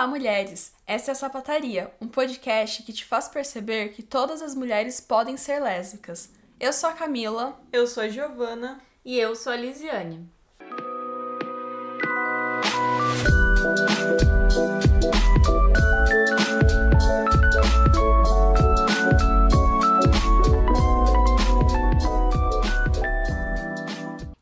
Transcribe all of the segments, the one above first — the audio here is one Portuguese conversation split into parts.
Olá, mulheres! Essa é a Sapataria, um podcast que te faz perceber que todas as mulheres podem ser lésbicas. Eu sou a Camila. Eu sou a Giovana. E eu sou a Lisiane.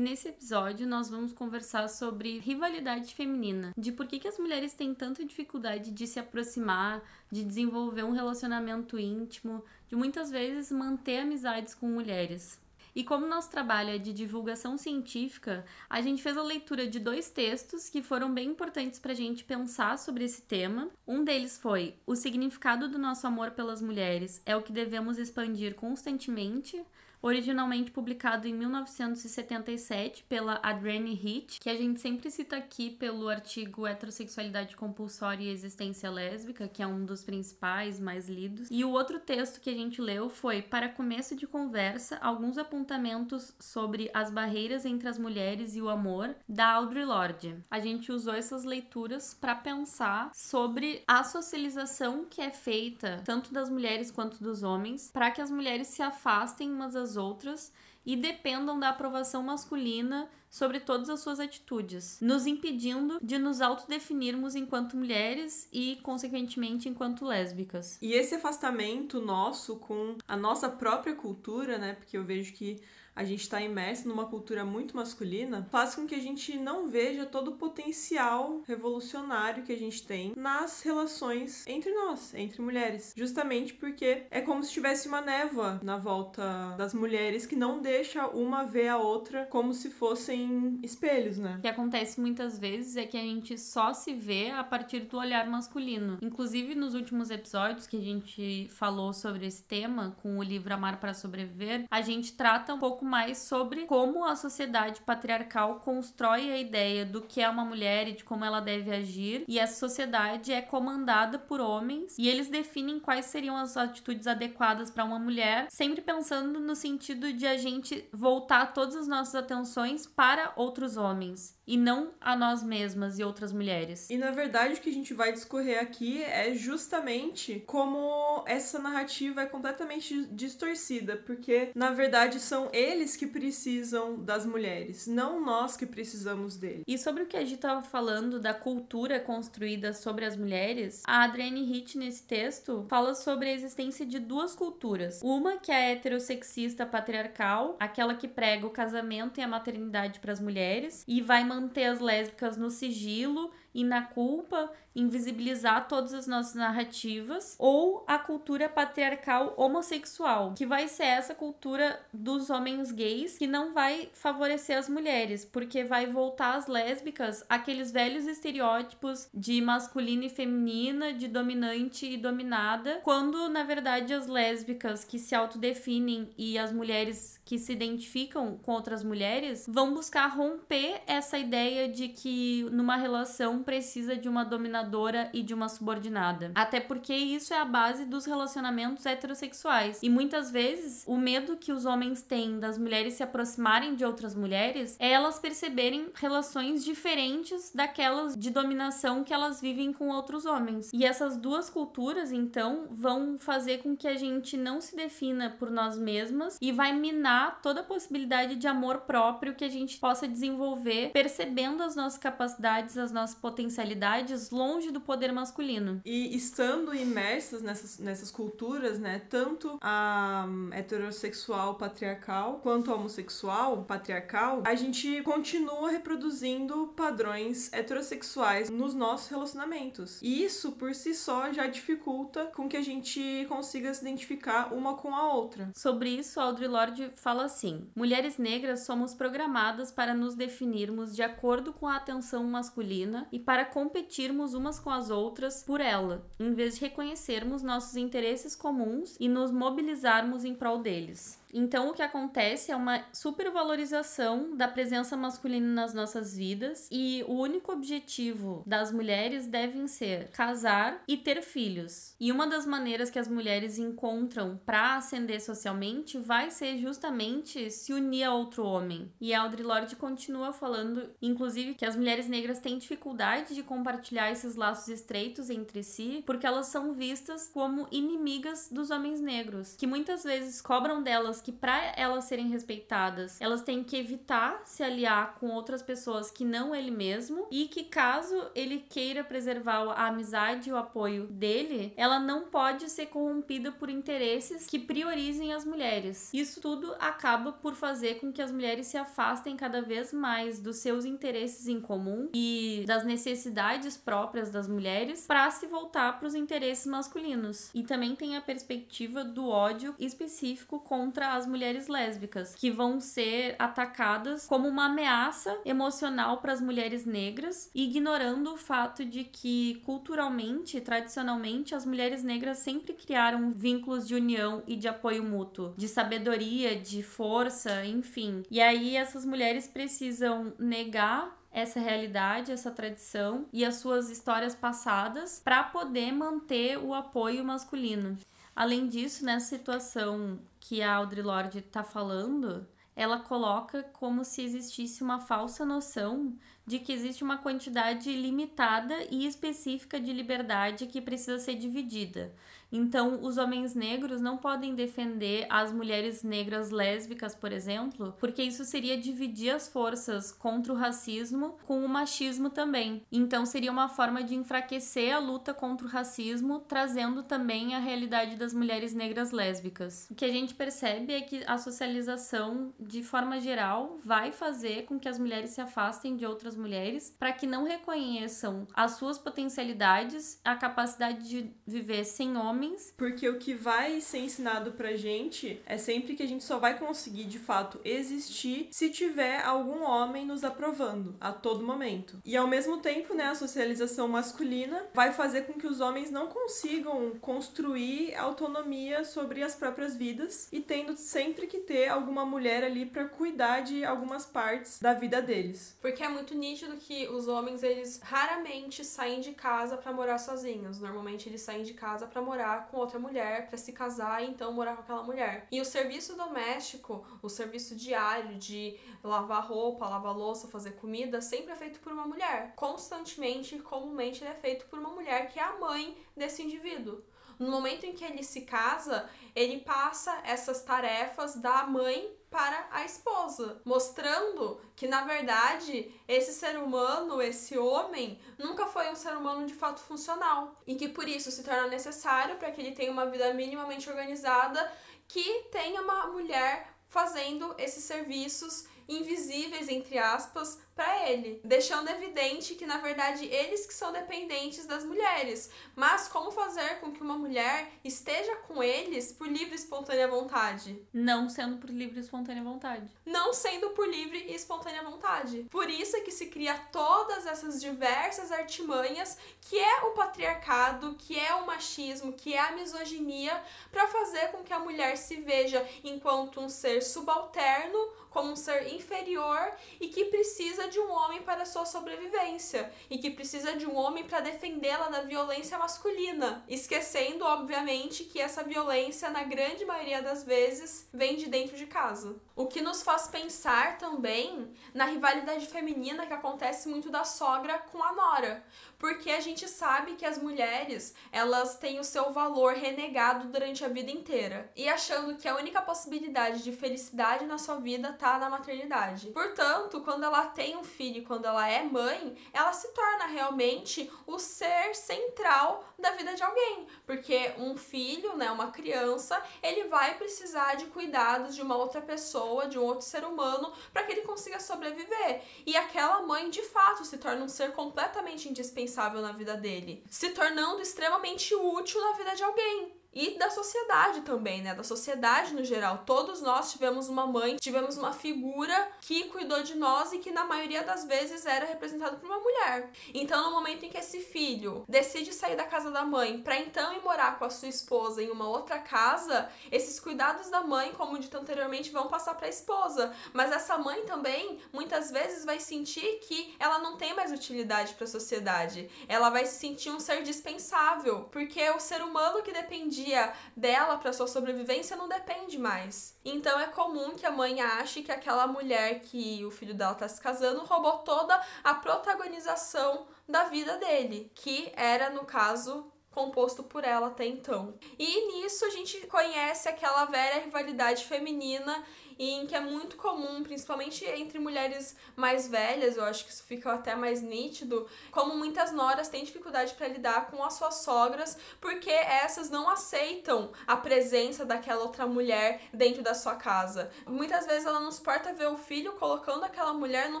E nesse episódio nós vamos conversar sobre rivalidade feminina, de por que, que as mulheres têm tanta dificuldade de se aproximar, de desenvolver um relacionamento íntimo, de muitas vezes manter amizades com mulheres. E como nosso trabalho é de divulgação científica, a gente fez a leitura de dois textos que foram bem importantes para a gente pensar sobre esse tema. Um deles foi O significado do nosso amor pelas mulheres é o que devemos expandir constantemente, originalmente publicado em 1977 pela Adrienne Hitch, que a gente sempre cita aqui pelo artigo Heterossexualidade Compulsória e Existência Lésbica, que é um dos principais, mais lidos. E o outro texto que a gente leu foi Para começo de conversa, alguns apontamentos sobre as barreiras entre as mulheres e o amor, da Audre Lorde. A gente usou essas leituras para pensar sobre a socialização que é feita tanto das mulheres quanto dos homens, para que as mulheres se afastem umas das outras e dependam da aprovação masculina sobre todas as suas atitudes, nos impedindo de nos autodefinirmos enquanto mulheres e, consequentemente, enquanto lésbicas. E esse afastamento nosso com a nossa própria cultura, né? Porque eu vejo que a gente está imerso numa cultura muito masculina, faz com que a gente não veja todo o potencial revolucionário que a gente tem nas relações entre nós, entre mulheres. Justamente porque é como se tivesse uma névoa na volta das mulheres que não deixa uma ver a outra como se fossem espelhos, né? O que acontece muitas vezes é que a gente só se vê a partir do olhar masculino. Inclusive, nos últimos episódios que a gente falou sobre esse tema, com o livro Amar para Sobreviver, a gente trata um pouco mais sobre como a sociedade patriarcal constrói a ideia do que é uma mulher e de como ela deve agir, e essa sociedade é comandada por homens e eles definem quais seriam as atitudes adequadas para uma mulher, sempre pensando no sentido de a gente voltar todas as nossas atenções para outros homens e não a nós mesmas e outras mulheres. E na verdade o que a gente vai discorrer aqui é justamente como essa narrativa é completamente distorcida, porque na verdade são eles que precisam das mulheres, não nós que precisamos deles. E sobre o que a gente estava falando da cultura construída sobre as mulheres, a Adrienne Hitch nesse texto fala sobre a existência de duas culturas. Uma que é heterossexista patriarcal, aquela que prega o casamento e a maternidade para as mulheres e vai manter as lésbicas no sigilo e na culpa, invisibilizar todas as nossas narrativas, ou a cultura patriarcal homossexual, que vai ser essa cultura dos homens gays que não vai favorecer as mulheres, porque vai voltar as lésbicas aqueles velhos estereótipos de masculina e feminina, de dominante e dominada, quando na verdade as lésbicas que se autodefinem e as mulheres que se identificam com outras mulheres vão buscar romper essa ideia de que numa relação precisa de uma dominadora e de uma subordinada. Até porque isso é a base dos relacionamentos heterossexuais. E muitas vezes o medo que os homens têm das mulheres se aproximarem de outras mulheres é elas perceberem relações diferentes daquelas de dominação que elas vivem com outros homens. E essas duas culturas, então, vão fazer com que a gente não se defina por nós mesmas e vai minar toda a possibilidade de amor próprio que a gente possa desenvolver, percebendo as nossas capacidades, as nossas potencialidades longe do poder masculino. E estando imersas nessas, nessas culturas, né, tanto a um, heterossexual patriarcal quanto a homossexual patriarcal, a gente continua reproduzindo padrões heterossexuais nos nossos relacionamentos. E isso por si só já dificulta com que a gente consiga se identificar uma com a outra. Sobre isso, Audre Lorde fala assim: mulheres negras somos programadas para nos definirmos de acordo com a atenção masculina e para competirmos umas com as outras por ela, em vez de reconhecermos nossos interesses comuns e nos mobilizarmos em prol deles. Então o que acontece é uma supervalorização da presença masculina nas nossas vidas e o único objetivo das mulheres devem ser casar e ter filhos. E uma das maneiras que as mulheres encontram para ascender socialmente vai ser justamente se unir a outro homem. E a Audre Lorde continua falando, inclusive, que as mulheres negras têm dificuldade de compartilhar esses laços estreitos entre si, porque elas são vistas como inimigas dos homens negros, que muitas vezes cobram delas que para elas serem respeitadas, elas têm que evitar se aliar com outras pessoas que não ele mesmo e que caso ele queira preservar a amizade e o apoio dele, ela não pode ser corrompida por interesses que priorizem as mulheres. Isso tudo acaba por fazer com que as mulheres se afastem cada vez mais dos seus interesses em comum e das necessidades próprias das mulheres para se voltar para os interesses masculinos. E também tem a perspectiva do ódio específico contra as mulheres lésbicas, que vão ser atacadas como uma ameaça emocional para as mulheres negras, ignorando o fato de que culturalmente, tradicionalmente, as mulheres negras sempre criaram vínculos de união e de apoio mútuo, de sabedoria, de força, enfim. E aí essas mulheres precisam negar essa realidade, essa tradição e as suas histórias passadas para poder manter o apoio masculino. Além disso, nessa situação que a Audre Lorde está falando, ela coloca como se existisse uma falsa noção de que existe uma quantidade limitada e específica de liberdade que precisa ser dividida. Então, os homens negros não podem defender as mulheres negras lésbicas, por exemplo, porque isso seria dividir as forças contra o racismo com o machismo também. Então, seria uma forma de enfraquecer a luta contra o racismo, trazendo também a realidade das mulheres negras lésbicas. O que a gente percebe é que a socialização, de forma geral, vai fazer com que as mulheres se afastem de outras mulheres para que não reconheçam as suas potencialidades, a capacidade de viver sem homens. Porque o que vai ser ensinado pra gente é sempre que a gente só vai conseguir de fato existir se tiver algum homem nos aprovando a todo momento. E ao mesmo tempo, né, a socialização masculina vai fazer com que os homens não consigam construir autonomia sobre as próprias vidas e tendo sempre que ter alguma mulher ali para cuidar de algumas partes da vida deles. Porque é muito nítido que os homens eles raramente saem de casa para morar sozinhos. Normalmente eles saem de casa para morar com outra mulher, para se casar e então morar com aquela mulher. E o serviço doméstico, o serviço diário de lavar roupa, lavar louça, fazer comida, sempre é feito por uma mulher. Constantemente comumente ele é feito por uma mulher que é a mãe desse indivíduo. No momento em que ele se casa, ele passa essas tarefas da mãe para a esposa, mostrando que na verdade esse ser humano, esse homem, nunca foi um ser humano de fato funcional. E que por isso se torna necessário para que ele tenha uma vida minimamente organizada que tenha uma mulher fazendo esses serviços invisíveis entre aspas para ele, deixando evidente que na verdade eles que são dependentes das mulheres. Mas como fazer com que uma mulher esteja com eles por livre e espontânea vontade? Não sendo por livre e espontânea vontade. Não sendo por livre e espontânea vontade. Por isso é que se cria todas essas diversas artimanhas que é o patriarcado, que é o machismo, que é a misoginia, para fazer com que a mulher se veja enquanto um ser subalterno, como um ser inferior e que precisa de um homem para sua sobrevivência e que precisa de um homem para defendê-la da violência masculina, esquecendo, obviamente, que essa violência, na grande maioria das vezes, vem de dentro de casa. O que nos faz pensar também na rivalidade feminina que acontece muito da sogra com a nora, porque a gente sabe que as mulheres, elas têm o seu valor renegado durante a vida inteira. E achando que a única possibilidade de felicidade na sua vida tá na maternidade. Portanto, quando ela tem um filho, quando ela é mãe, ela se torna realmente o ser central da vida de alguém, porque um filho, né, uma criança, ele vai precisar de cuidados de uma outra pessoa, de um outro ser humano, para que ele consiga sobreviver. E aquela mãe, de fato, se torna um ser completamente indispensável na vida dele, se tornando extremamente útil na vida de alguém. E da sociedade também, né? Da sociedade no geral. Todos nós tivemos uma mãe, tivemos uma figura que cuidou de nós e que na maioria das vezes era representado por uma mulher. Então, no momento em que esse filho decide sair da casa da mãe para então ir morar com a sua esposa em uma outra casa, esses cuidados da mãe, como dito anteriormente, vão passar para a esposa. Mas essa mãe também muitas vezes vai sentir que ela não tem mais utilidade para a sociedade. Ela vai se sentir um ser dispensável, porque o ser humano que dependia dia dela para sua sobrevivência não depende mais. Então é comum que a mãe ache que aquela mulher que o filho dela tá se casando roubou toda a protagonização da vida dele, que era no caso composto por ela até então. E nisso a gente conhece aquela velha rivalidade feminina em que é muito comum, principalmente entre mulheres mais velhas, eu acho que isso fica até mais nítido, como muitas noras têm dificuldade para lidar com as suas sogras, porque essas não aceitam a presença daquela outra mulher dentro da sua casa. Muitas vezes ela não suporta ver o filho colocando aquela mulher num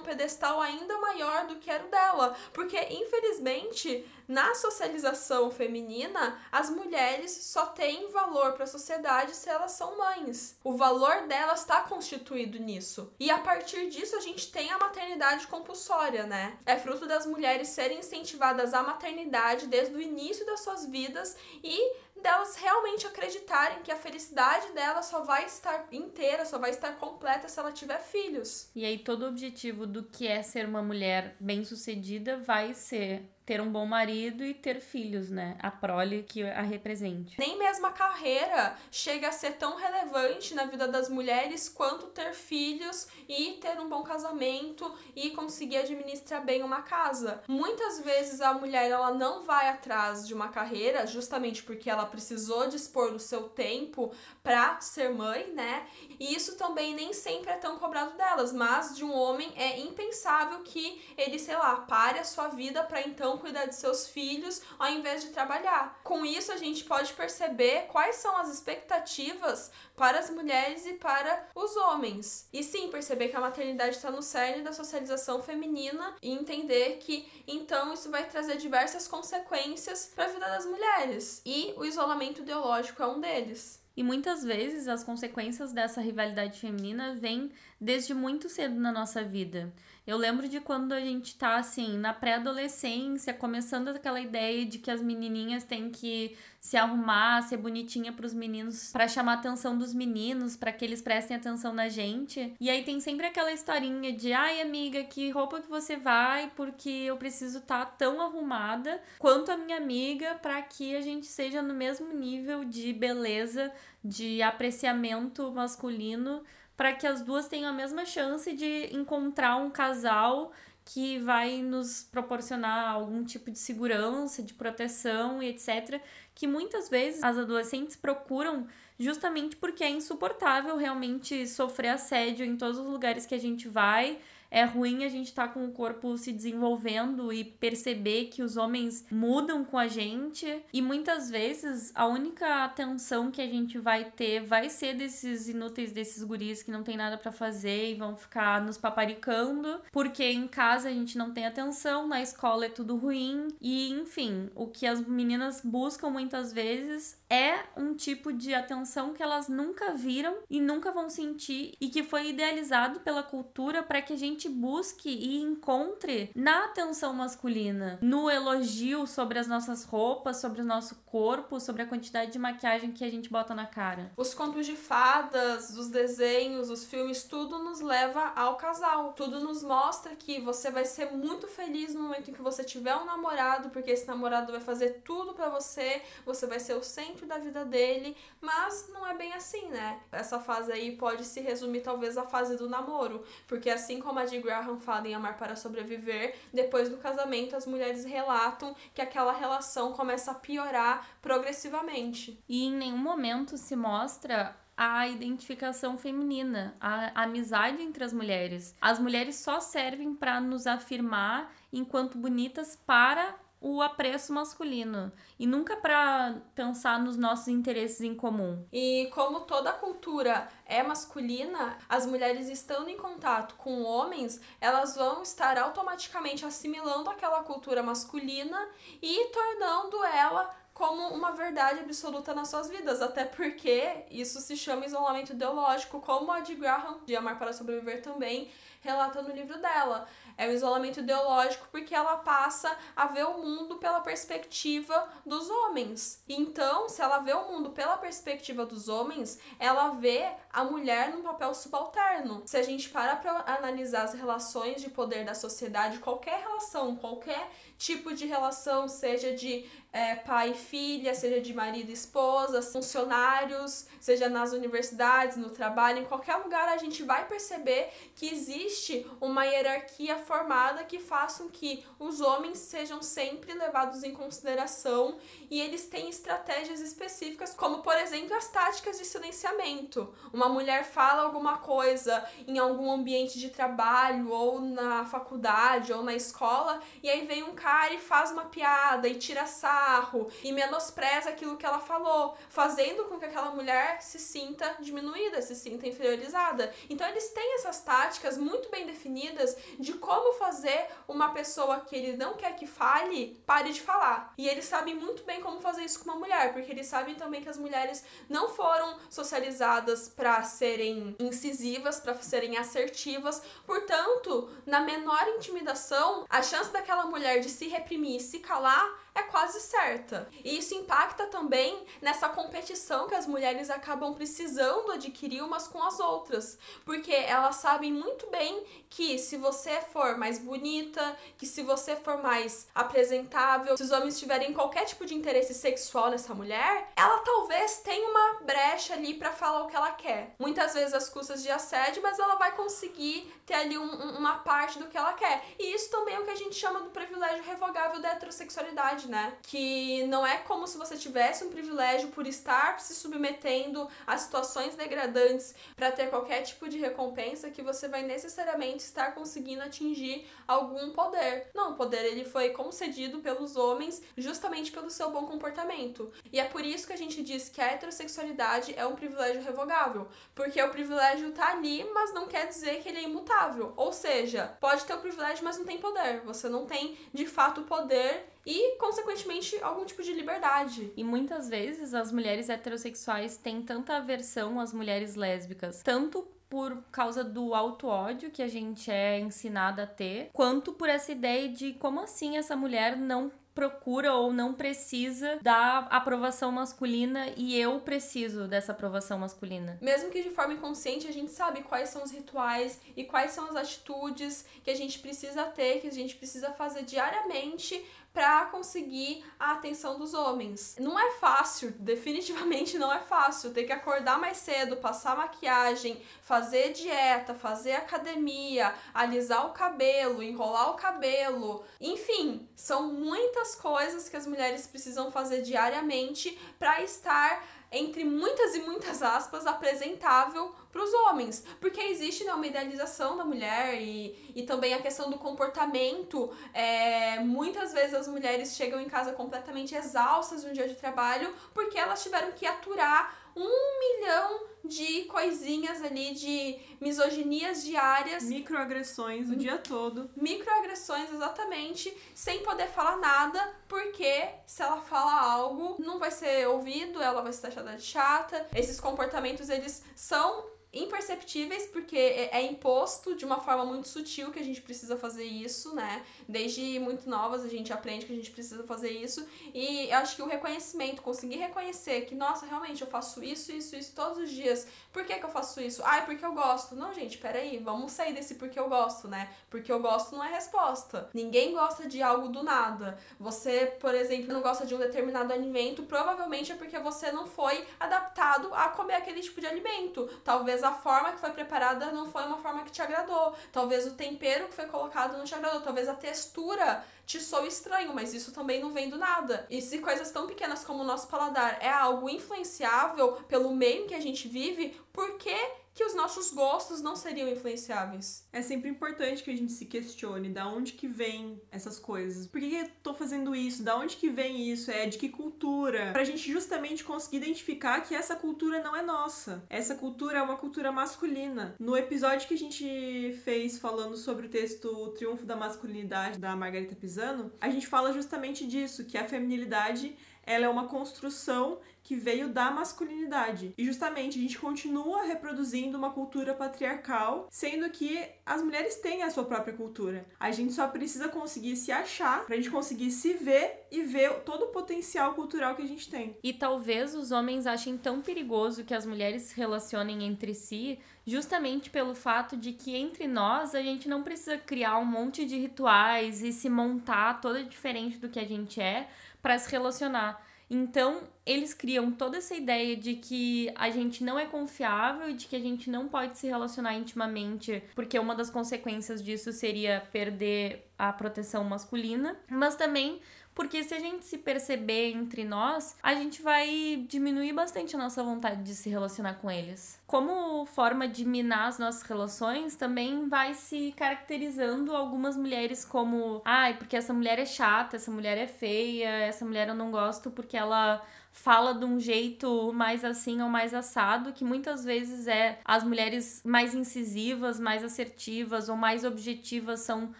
pedestal ainda maior do que era o dela, porque infelizmente na socialização feminina, as mulheres só têm valor para a sociedade se elas são mães. O valor delas está constituído nisso. E a partir disso a gente tem a maternidade compulsória, né? É fruto das mulheres serem incentivadas à maternidade desde o início das suas vidas e delas realmente acreditarem que a felicidade dela só vai estar inteira, só vai estar completa se ela tiver filhos. E aí todo o objetivo do que é ser uma mulher bem-sucedida vai ser ter um bom marido e ter filhos, né? A prole que a represente. Nem mesmo a carreira chega a ser tão relevante na vida das mulheres quanto ter filhos e ter um bom casamento e conseguir administrar bem uma casa. Muitas vezes a mulher ela não vai atrás de uma carreira justamente porque ela precisou dispor do seu tempo para ser mãe, né? E isso também nem sempre é tão cobrado delas, mas de um homem é impensável que ele, sei lá, pare a sua vida para então cuidar de seus filhos ao invés de trabalhar. Com isso a gente pode perceber quais são as expectativas para as mulheres e para os homens. E sim, perceber que a maternidade está no cerne da socialização feminina e entender que então isso vai trazer diversas consequências para a vida das mulheres. E o isolamento ideológico é um deles. E muitas vezes as consequências dessa rivalidade feminina vêm desde muito cedo na nossa vida. Eu lembro de quando a gente tá assim, na pré-adolescência, começando aquela ideia de que as menininhas têm que se arrumar, ser bonitinha para os meninos, para chamar a atenção dos meninos, para que eles prestem atenção na gente. E aí tem sempre aquela historinha de, ai amiga, que roupa que você vai, porque eu preciso estar tá tão arrumada quanto a minha amiga para que a gente seja no mesmo nível de beleza, de apreciamento masculino para que as duas tenham a mesma chance de encontrar um casal que vai nos proporcionar algum tipo de segurança, de proteção e etc. Que muitas vezes as adolescentes procuram justamente porque é insuportável realmente sofrer assédio em todos os lugares que a gente vai é ruim a gente estar tá com o corpo se desenvolvendo e perceber que os homens mudam com a gente. E muitas vezes a única atenção que a gente vai ter vai ser desses inúteis, desses guris que não tem nada para fazer e vão ficar nos paparicando, porque em casa a gente não tem atenção, na escola é tudo ruim. E enfim, o que as meninas buscam muitas vezes é um tipo de atenção que elas nunca viram e nunca vão sentir e que foi idealizado pela cultura para que a gente busque e encontre na atenção masculina, no elogio sobre as nossas roupas, sobre o nosso corpo, sobre a quantidade de maquiagem que a gente bota na cara. Os contos de fadas, os desenhos, os filmes, tudo nos leva ao casal. Tudo nos mostra que você vai ser muito feliz no momento em que você tiver um namorado, porque esse namorado vai fazer tudo para você, você vai ser o centro da vida dele, mas não é bem assim, né? Essa fase aí pode se resumir talvez à fase do namoro, porque assim como a de Graham fala em Amar para Sobreviver, depois do casamento as mulheres relatam que aquela relação começa a piorar progressivamente. E em nenhum momento se mostra a identificação feminina, a, amizade entre as mulheres. As mulheres só servem para nos afirmar enquanto bonitas para o apreço masculino e nunca para pensar nos nossos interesses em comum. E como toda cultura é masculina, as mulheres estando em contato com homens, elas vão estar automaticamente assimilando aquela cultura masculina e tornando ela como uma verdade absoluta nas suas vidas, até porque isso se chama isolamento ideológico, como a de Graham, de Amar para Sobreviver também, relata no livro dela. É o isolamento ideológico porque ela passa a ver o mundo pela perspectiva dos homens. Então, se ela vê o mundo pela perspectiva dos homens, ela vê a mulher num papel subalterno. Se a gente para para analisar as relações de poder da sociedade, qualquer relação, qualquer tipo de relação, seja de é, pai e filha, seja de marido e esposa, funcionários, seja nas universidades, no trabalho, em qualquer lugar, a gente vai perceber que existe uma hierarquia formada que faz com que os homens sejam sempre levados em consideração e eles têm estratégias específicas, como por exemplo as táticas de silenciamento. Uma mulher fala alguma coisa em algum ambiente de trabalho, ou na faculdade, ou na escola, e aí vem um cara e faz uma piada e tira sarro e menospreza aquilo que ela falou, fazendo com que aquela mulher se sinta diminuída, se sinta inferiorizada. Então eles têm essas táticas muito bem definidas de como fazer uma pessoa que ele não quer que fale pare de falar. E eles sabem muito bem como fazer isso com uma mulher, porque eles sabem também que as mulheres não foram socializadas para serem incisivas, para serem assertivas. Portanto, na menor intimidação, a chance daquela mulher de se reprimir e se calar é quase certa. E isso impacta também nessa competição que as mulheres acabam precisando adquirir umas com as outras, porque elas sabem muito bem que se você for mais bonita, que se você for mais apresentável, se os homens tiverem qualquer tipo de interesse sexual nessa mulher, ela talvez tenha uma brecha ali para falar o que ela quer. Muitas vezes às custas de assédio, mas ela vai conseguir ter ali um, uma parte do que ela quer. E isso também é o que a gente chama do privilégio revogável da heterossexualidade, né? Que não é como se você tivesse um privilégio por estar se submetendo a situações degradantes para ter qualquer tipo de recompensa que você vai necessariamente estar conseguindo atingir algum poder. Não, o poder ele foi concedido pelos homens justamente pelo seu bom comportamento. E é por isso que a gente diz que a heterossexualidade é um privilégio revogável, porque o privilégio tá ali, mas não quer dizer que ele é imutável. Ou seja, pode ter o privilégio, mas não tem poder. Você não tem de fato poder e, consequentemente, algum tipo de liberdade. E muitas vezes as mulheres heterossexuais têm tanta aversão às mulheres lésbicas, tanto por causa do auto-ódio que a gente é ensinada a ter, quanto por essa ideia de como assim essa mulher não procura ou não precisa da aprovação masculina e eu preciso dessa aprovação masculina. Mesmo que de forma inconsciente a gente sabe quais são os rituais e quais são as atitudes que a gente precisa ter, que a gente precisa fazer diariamente para conseguir a atenção dos homens. Não é fácil, definitivamente não é fácil. Ter que acordar mais cedo, passar maquiagem, fazer dieta, fazer academia, alisar o cabelo, enrolar o cabelo. Enfim, são muitas coisas que as mulheres precisam fazer diariamente para estar entre muitas e muitas aspas, apresentável para os homens. Porque existe né, uma idealização da mulher e, e também a questão do comportamento. É, muitas vezes as mulheres chegam em casa completamente exaustas de um dia de trabalho porque elas tiveram que aturar um milhão de coisinhas ali, de misoginias diárias. Microagressões o dia todo. Microagressões, exatamente, sem poder falar nada, porque se ela fala algo, não vai ser ouvido, ela vai ser taxada de chata. Esses comportamentos, eles são imperceptíveis porque é, é imposto de uma forma muito sutil que a gente precisa fazer isso, né? Desde muito novas a gente aprende que a gente precisa fazer isso e eu acho que o reconhecimento, conseguir reconhecer que, nossa, realmente eu faço isso, isso, isso todos os dias. Por que, que eu faço isso? Ai, porque eu gosto. Não, gente, peraí, vamos sair desse porque eu gosto, né? Porque eu gosto não é resposta. Ninguém gosta de algo do nada. Você, por exemplo, não gosta de um determinado alimento, provavelmente é porque você não foi adaptado a comer aquele tipo de alimento. Talvez talvez a forma que foi preparada não foi uma forma que te agradou. Talvez o tempero que foi colocado não te agradou. Talvez a textura te soe estranho, mas isso também não vem do nada. E se coisas tão pequenas como o nosso paladar é algo influenciável pelo meio em que a gente vive, por que que os nossos gostos não seriam influenciáveis. É sempre importante que a gente se questione da onde que vem essas coisas. Por que eu tô fazendo isso? Da onde que vem isso? É de que cultura? Pra gente justamente conseguir identificar que essa cultura não é nossa. Essa cultura é uma cultura masculina. No episódio que a gente fez falando sobre o texto O Triunfo da Masculinidade da Margarita Pisano, a gente fala justamente disso, que a feminilidade ela é uma construção que veio da masculinidade. E justamente a gente continua reproduzindo uma cultura patriarcal, sendo que as mulheres têm a sua própria cultura. A gente só precisa conseguir se achar pra gente conseguir se ver e ver todo o potencial cultural que a gente tem. E talvez os homens achem tão perigoso que as mulheres se relacionem entre si, justamente pelo fato de que entre nós a gente não precisa criar um monte de rituais e se montar toda diferente do que a gente é para se relacionar. Então, eles criam toda essa ideia de que a gente não é confiável e de que a gente não pode se relacionar intimamente, porque uma das consequências disso seria perder a proteção masculina, mas também porque se a gente se perceber entre nós, a gente vai diminuir bastante a nossa vontade de se relacionar com eles. Como forma de minar as nossas relações, também vai se caracterizando algumas mulheres como, ai, porque essa mulher é chata, essa mulher é feia, essa mulher eu não gosto porque ela fala de um jeito mais assim ou mais assado, que muitas vezes é as mulheres mais incisivas, mais assertivas ou mais objetivas são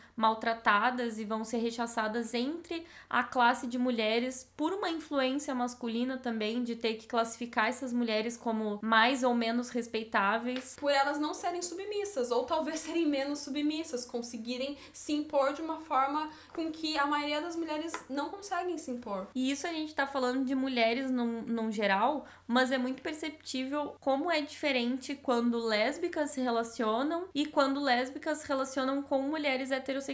maltratadas e vão ser rechaçadas entre a classe de mulheres por uma influência masculina também de ter que classificar essas mulheres como mais ou menos respeitáveis. Por elas não serem submissas, ou talvez serem menos submissas, conseguirem se impor de uma forma com que a maioria das mulheres não conseguem se impor. E isso a gente tá falando de mulheres num, num geral, mas é muito perceptível como é diferente quando lésbicas se relacionam e quando lésbicas se relacionam com mulheres heterossexuais.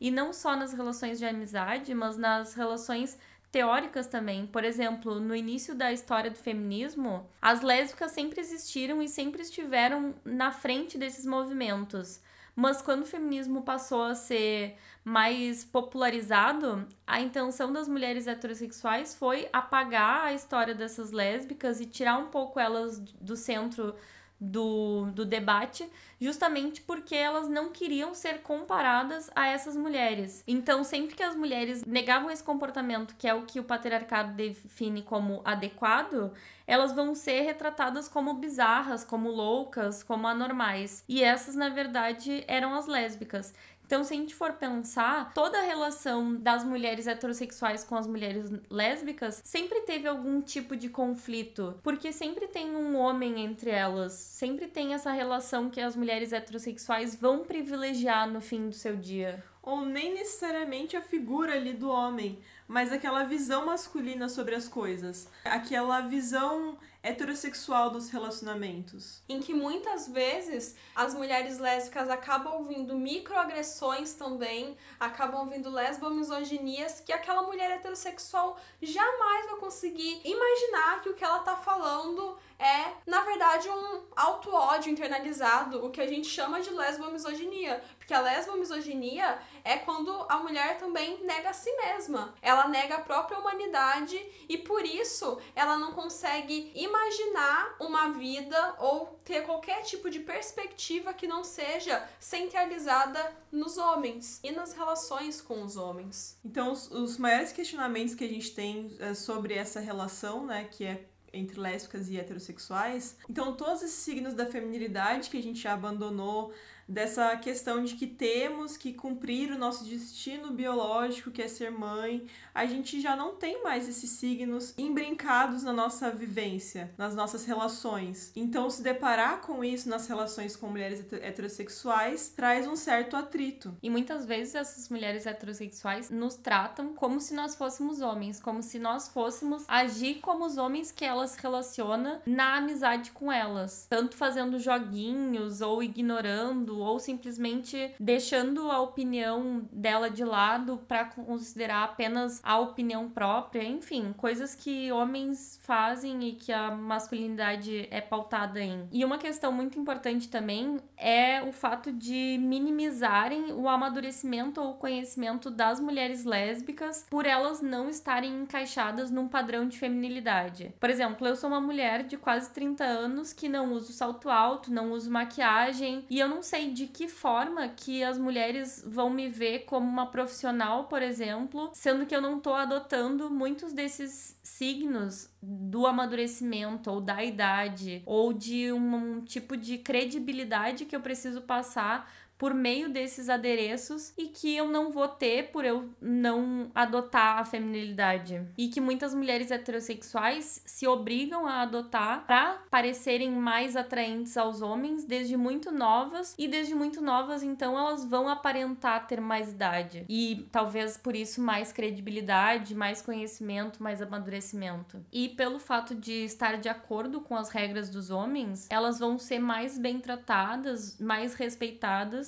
E não só nas relações de amizade, mas nas relações teóricas também. Por exemplo, no início da história do feminismo, as lésbicas sempre existiram e sempre estiveram na frente desses movimentos. Mas quando o feminismo passou a ser mais popularizado, a intenção das mulheres heterossexuais foi apagar a história dessas lésbicas e tirar um pouco elas do centro do, do debate, justamente porque elas não queriam ser comparadas a essas mulheres. Então, sempre que as mulheres negavam esse comportamento, que é o que o patriarcado define como adequado, elas vão ser retratadas como bizarras, como loucas, como anormais. E essas, na verdade, eram as lésbicas. Então, se a gente for pensar, toda a relação das mulheres heterossexuais com as mulheres lésbicas sempre teve algum tipo de conflito, porque sempre tem um homem entre elas, sempre tem essa relação que as mulheres heterossexuais vão privilegiar no fim do seu dia. Ou nem necessariamente a figura ali do homem, mas aquela visão masculina sobre as coisas, aquela visão heterossexual dos relacionamentos. Em que muitas vezes as mulheres lésbicas acabam ouvindo microagressões também, acabam ouvindo lesbomisoginias que aquela mulher heterossexual jamais vai conseguir imaginar que o que ela tá falando é, na verdade, um auto-ódio internalizado, o que a gente chama de lesbomisoginia. Porque a lesbomisoginia é quando a mulher também nega a si mesma. Ela nega a própria humanidade e por isso ela não consegue imaginar uma vida ou ter qualquer tipo de perspectiva que não seja centralizada nos homens e nas relações com os homens. Então, os, os maiores questionamentos que a gente tem é, sobre essa relação, né, que é entre lésbicas e heterossexuais. Então, todos esses signos da feminilidade que a gente já abandonou, dessa questão de que temos que cumprir o nosso destino biológico, que é ser mãe, a gente já não tem mais esses signos embrincados na nossa vivência, nas nossas relações. Então, se deparar com isso nas relações com mulheres heterossexuais traz um certo atrito. E muitas vezes essas mulheres heterossexuais nos tratam como se nós fôssemos homens, como se nós fôssemos agir como os homens que elas relacionam na amizade com elas, tanto fazendo joguinhos ou ignorando ou simplesmente deixando a opinião dela de lado para considerar apenas a opinião própria, enfim, coisas que homens fazem e que a masculinidade é pautada em. E uma questão muito importante também é o fato de minimizarem o amadurecimento ou conhecimento das mulheres lésbicas por elas não estarem encaixadas num padrão de feminilidade. Por exemplo, eu sou uma mulher de quase 30 anos que não uso salto alto, não uso maquiagem e eu não sei de que forma que as mulheres vão me ver como uma profissional, por exemplo, sendo que eu não tô adotando muitos desses signos do amadurecimento ou da idade ou de um, um tipo de credibilidade que eu preciso passar por meio desses adereços e que eu não vou ter por eu não adotar a feminilidade. E que muitas mulheres heterossexuais se obrigam a adotar para parecerem mais atraentes aos homens desde muito novas e desde muito novas então elas vão aparentar ter mais idade e talvez por isso mais credibilidade, mais conhecimento, mais amadurecimento. E pelo fato de estar de acordo com as regras dos homens, elas vão ser mais bem tratadas, mais respeitadas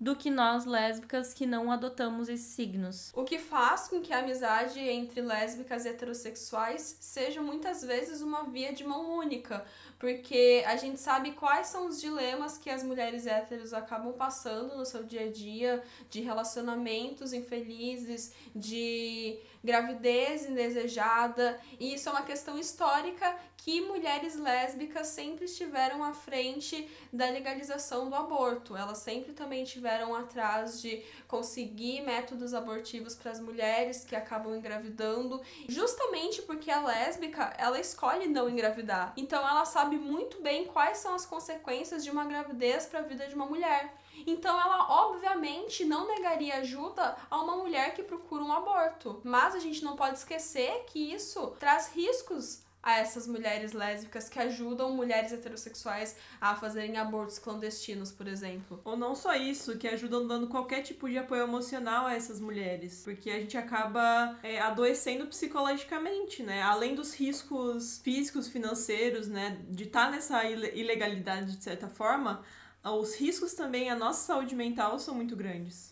do que nós lésbicas que não adotamos esses signos. O que faz com que a amizade entre lésbicas e heterossexuais seja muitas vezes uma via de mão única, porque a gente sabe quais são os dilemas que as mulheres héteros acabam passando no seu dia a dia, de relacionamentos infelizes, de gravidez indesejada, e isso é uma questão histórica que mulheres lésbicas sempre estiveram à frente da legalização do aborto. Elas sempre também estiveram atrás de conseguir métodos abortivos para as mulheres que acabam engravidando, justamente porque a lésbica, ela escolhe não engravidar. Então ela sabe muito bem quais são as consequências de uma gravidez para a vida de uma mulher. Então ela obviamente não negaria ajuda a uma mulher que procura um aborto. Mas a gente não pode esquecer que isso traz riscos a essas mulheres lésbicas que ajudam mulheres heterossexuais a fazerem abortos clandestinos, por exemplo. Ou não só isso, que ajudam dando qualquer tipo de apoio emocional a essas mulheres, porque a gente acaba é, adoecendo psicologicamente, né? Além dos riscos físicos, financeiros, né, de estar tá nessa ilegalidade de certa forma, os riscos também à nossa saúde mental são muito grandes.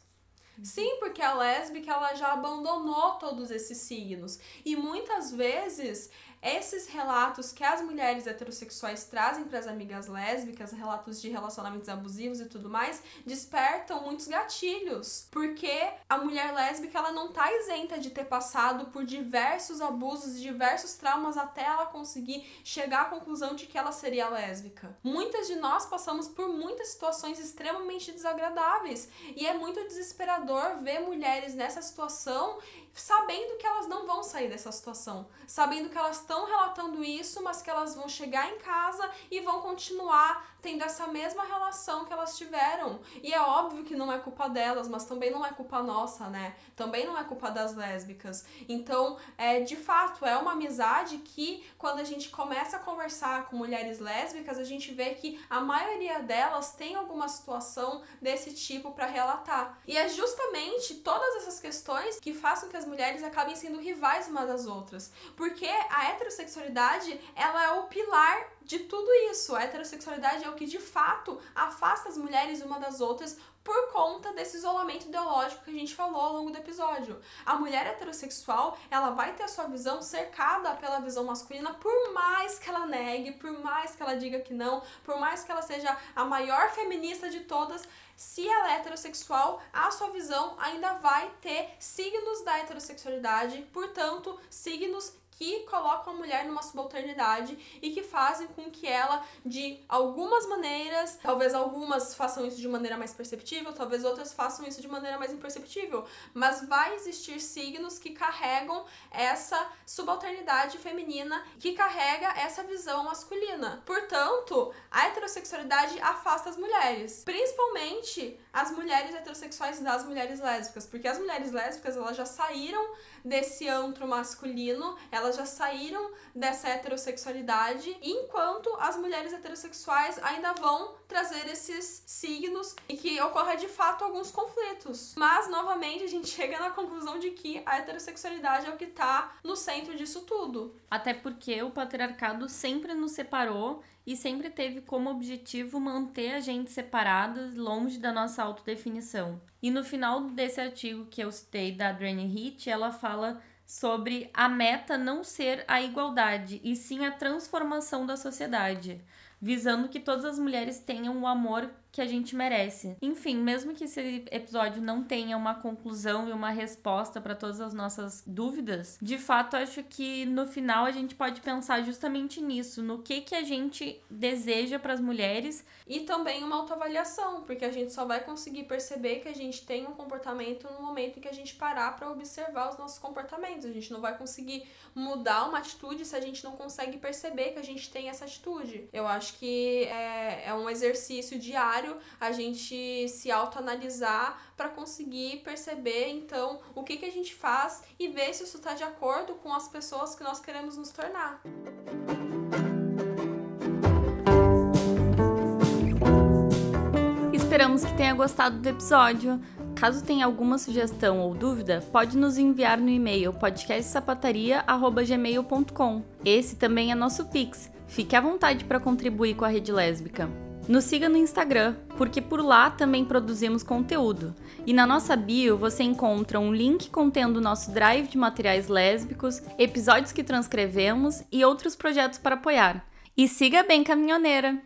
Sim, porque a lésbica ela já abandonou todos esses signos e muitas vezes esses relatos que as mulheres heterossexuais trazem para as amigas lésbicas, relatos de relacionamentos abusivos e tudo mais, despertam muitos gatilhos, porque a mulher lésbica ela não tá isenta de ter passado por diversos abusos e diversos traumas até ela conseguir chegar à conclusão de que ela seria lésbica. Muitas de nós passamos por muitas situações extremamente desagradáveis e é muito desesperador ver mulheres nessa situação sabendo que elas não vão sair dessa situação, sabendo que elas estão relatando isso, mas que elas vão chegar em casa e vão continuar tendo essa mesma relação que elas tiveram. E é óbvio que não é culpa delas, mas também não é culpa nossa, né? Também não é culpa das lésbicas. Então, é, de fato, é uma amizade que, quando a gente começa a conversar com mulheres lésbicas, a gente vê que a maioria delas tem alguma situação desse tipo para relatar. E é justamente todas essas questões que façam que as mulheres acabem sendo rivais umas das outras. Porque a heterossexualidade, ela é o pilar de tudo isso. A heterossexualidade é o que de fato afasta as mulheres uma das outras por conta desse isolamento ideológico que a gente falou ao longo do episódio. A mulher heterossexual, ela vai ter a sua visão cercada pela visão masculina, por mais que ela negue, por mais que ela diga que não, por mais que ela seja a maior feminista de todas, se ela é heterossexual, a sua visão ainda vai ter signos da heterossexualidade, portanto, signos que colocam a mulher numa subalternidade e que fazem com que ela, de algumas maneiras, talvez algumas façam isso de maneira mais perceptível, talvez outras façam isso de maneira mais imperceptível, mas vai existir signos que carregam essa subalternidade feminina, que carrega essa visão masculina. Portanto, a heterossexualidade afasta as mulheres, principalmente as mulheres heterossexuais das mulheres lésbicas, porque as mulheres lésbicas elas já saíram desse antro masculino, elas já saíram dessa heterossexualidade, enquanto as mulheres heterossexuais ainda vão trazer esses signos e que ocorra de fato alguns conflitos. Mas novamente a gente chega na conclusão de que a heterossexualidade é o que tá no centro disso tudo. Até porque o patriarcado sempre nos separou e sempre teve como objetivo manter a gente separada, longe da nossa autodefinição. E no final desse artigo que eu citei da Adrienne Heath, ela fala sobre a meta não ser a igualdade, e sim a transformação da sociedade, visando que todas as mulheres tenham o amor que a gente merece. Enfim, mesmo que esse episódio não tenha uma conclusão e uma resposta para todas as nossas dúvidas, de fato acho que no final a gente pode pensar justamente nisso, no que que a gente deseja para as mulheres e também uma autoavaliação, porque a gente só vai conseguir perceber que a gente tem um comportamento no momento em que a gente parar para observar os nossos comportamentos. A gente não vai conseguir mudar uma atitude se a gente não consegue perceber que a gente tem essa atitude. Eu acho que é, é um exercício diário a gente se autoanalisar para conseguir perceber, então, o que, que a gente faz e ver se isso está de acordo com as pessoas que nós queremos nos tornar. Esperamos que tenha gostado do episódio. Caso tenha alguma sugestão ou dúvida, pode nos enviar no e-mail podcastsapataria@gmail.com. Esse também é nosso Pix. Fique à vontade para contribuir com a rede lésbica. Nos siga no Instagram, porque por lá também produzimos conteúdo. E na nossa bio você encontra um link contendo nosso drive de materiais lésbicos, episódios que transcrevemos e outros projetos para apoiar. E siga bem, caminhoneira!